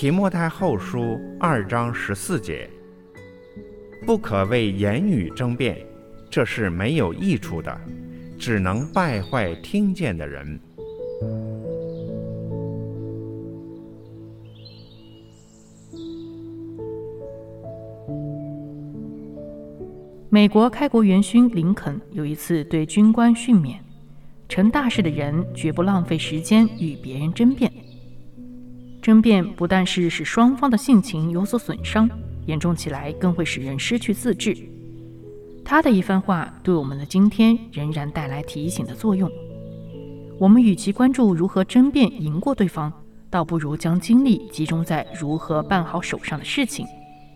提摩太后书二章十四节：不可为言语争辩，这是没有益处的，只能败坏听见的人。美国开国元勋林肯有一次对军官训勉：成大事的人绝不浪费时间与别人争辩。争辩不但是使双方的性情有所损伤，严重起来更会使人失去自制。他的一番话对我们的今天仍然带来提醒的作用。我们与其关注如何争辩赢过对方，倒不如将精力集中在如何办好手上的事情，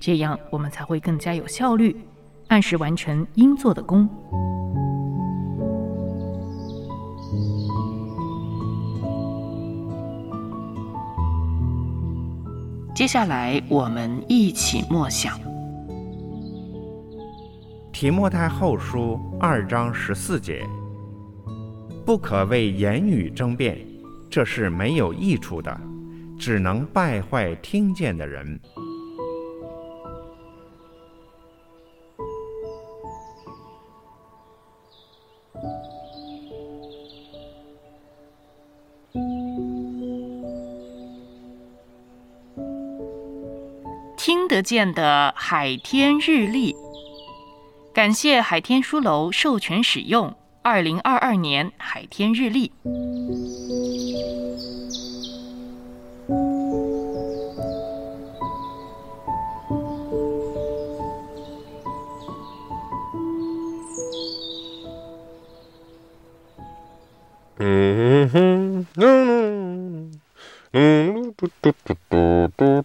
这样我们才会更加有效率，按时完成应做的工。接下来，我们一起默想《提莫太后书》二章十四节：不可为言语争辩，这是没有益处的，只能败坏听见的人。听得见的海天日历，感谢海天书楼授权使用二零二二年海天日历。嗯哼，嗯嗯嗯，嘟嘟嘟嘟嘟